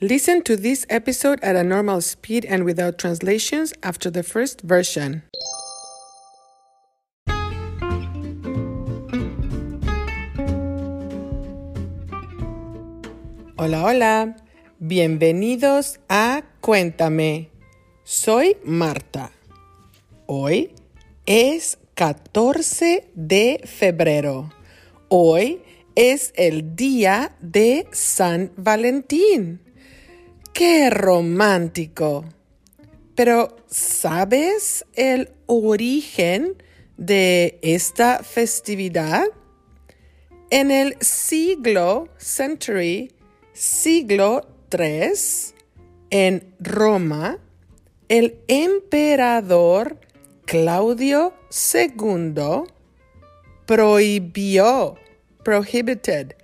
Listen to this episode at a normal speed and without translations after the first version. Hola, hola. Bienvenidos a Cuéntame. Soy Marta. Hoy es 14 de febrero. Hoy es el día de San Valentín. ¡Qué romántico! Pero, ¿sabes el origen de esta festividad? En el siglo, century, siglo III, en Roma, el emperador Claudio II prohibió, prohibited,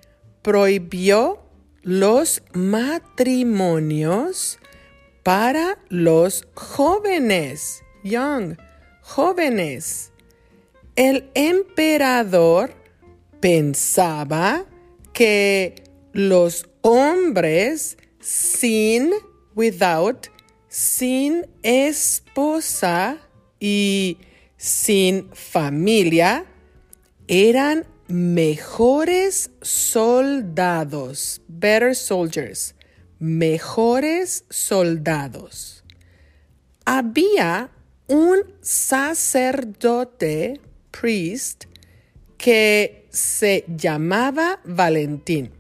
prohibió los matrimonios para los jóvenes, young, jóvenes. El emperador pensaba que los hombres sin, without, sin esposa y sin familia eran mejores soldados, better soldiers, mejores soldados. Había un sacerdote, priest, que se llamaba Valentín.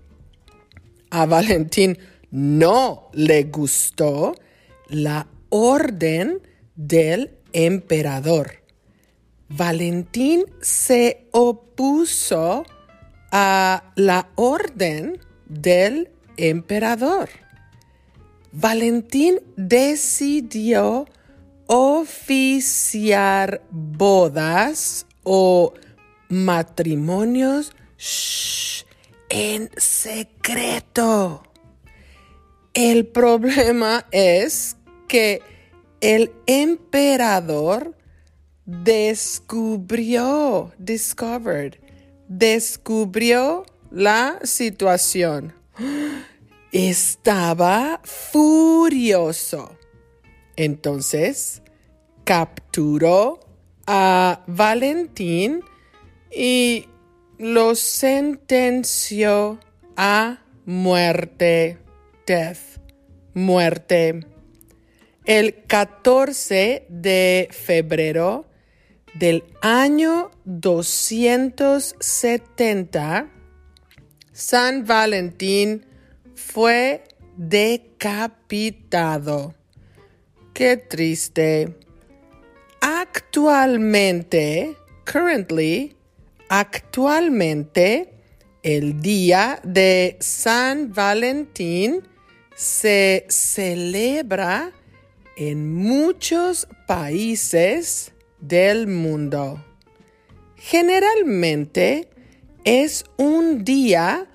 A Valentín no le gustó la orden del emperador. Valentín se opuso a la orden del emperador. Valentín decidió oficiar bodas o matrimonios en secreto. El problema es que el emperador descubrió, discovered, descubrió la situación. Estaba furioso. Entonces, capturó a Valentín y lo sentenció a muerte, death, muerte. El 14 de febrero del año 270, San Valentín fue decapitado. Qué triste. Actualmente, currently, actualmente, el día de San Valentín se celebra en muchos países del mundo. Generalmente es un día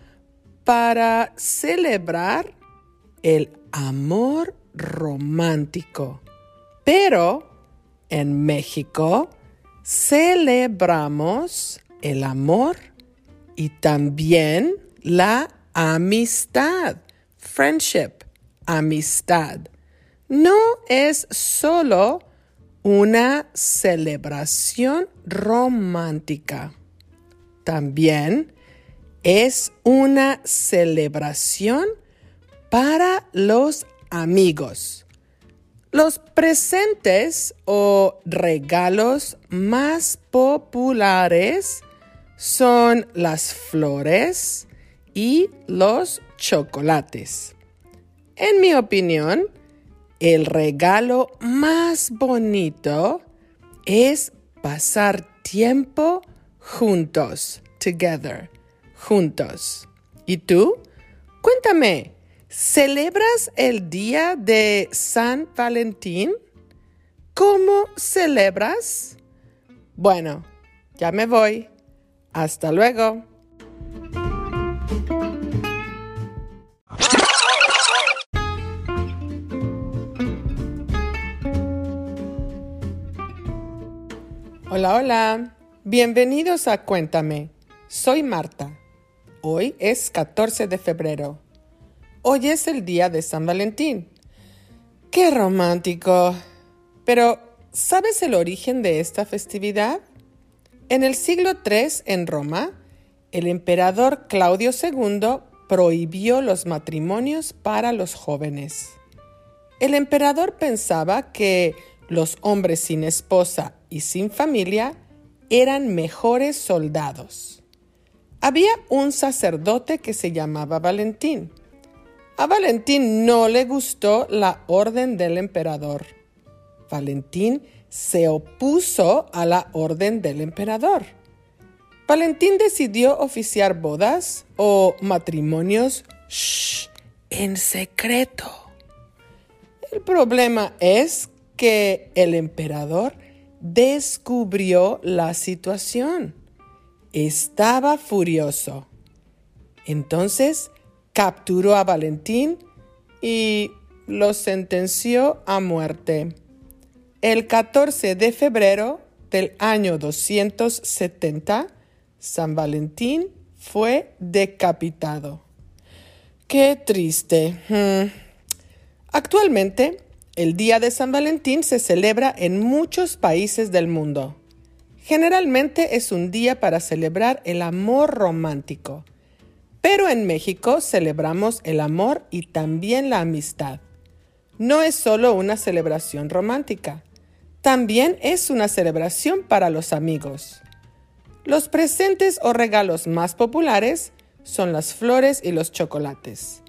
para celebrar el amor romántico. Pero en México celebramos el amor y también la amistad, friendship, amistad. No es solo una celebración romántica. También es una celebración para los amigos. Los presentes o regalos más populares son las flores y los chocolates. En mi opinión, el regalo más bonito es pasar tiempo juntos, together, juntos. ¿Y tú? Cuéntame, ¿celebras el día de San Valentín? ¿Cómo celebras? Bueno, ya me voy. Hasta luego. Hola, hola. Bienvenidos a Cuéntame. Soy Marta. Hoy es 14 de febrero. hoy es el día de San Valentín. ¡Qué romántico! Pero, ¿sabes el origen de esta festividad? En el siglo III en Roma, el emperador Claudio II prohibió los matrimonios para los jóvenes. El emperador pensaba que los hombres sin esposa y sin familia eran mejores soldados. Había un sacerdote que se llamaba Valentín. A Valentín no le gustó la orden del emperador. Valentín se opuso a la orden del emperador. Valentín decidió oficiar bodas o matrimonios en secreto. El problema es que el emperador descubrió la situación. Estaba furioso. Entonces capturó a Valentín y lo sentenció a muerte. El 14 de febrero del año 270, San Valentín fue decapitado. Qué triste. Hmm. Actualmente, el Día de San Valentín se celebra en muchos países del mundo. Generalmente es un día para celebrar el amor romántico, pero en México celebramos el amor y también la amistad. No es solo una celebración romántica, también es una celebración para los amigos. Los presentes o regalos más populares son las flores y los chocolates.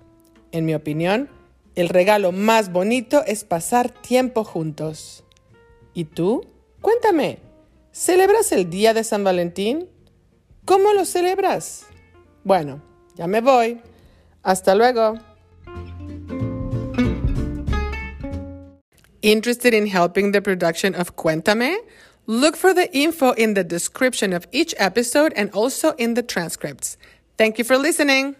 En mi opinión, el regalo más bonito es pasar tiempo juntos. ¿Y tú? Cuéntame, ¿celebras el día de San Valentín? ¿Cómo lo celebras? Bueno, ya me voy. Hasta luego. Interested in helping the production of Cuéntame? Look for the info in the description of each episode and also in the transcripts. Thank you for listening.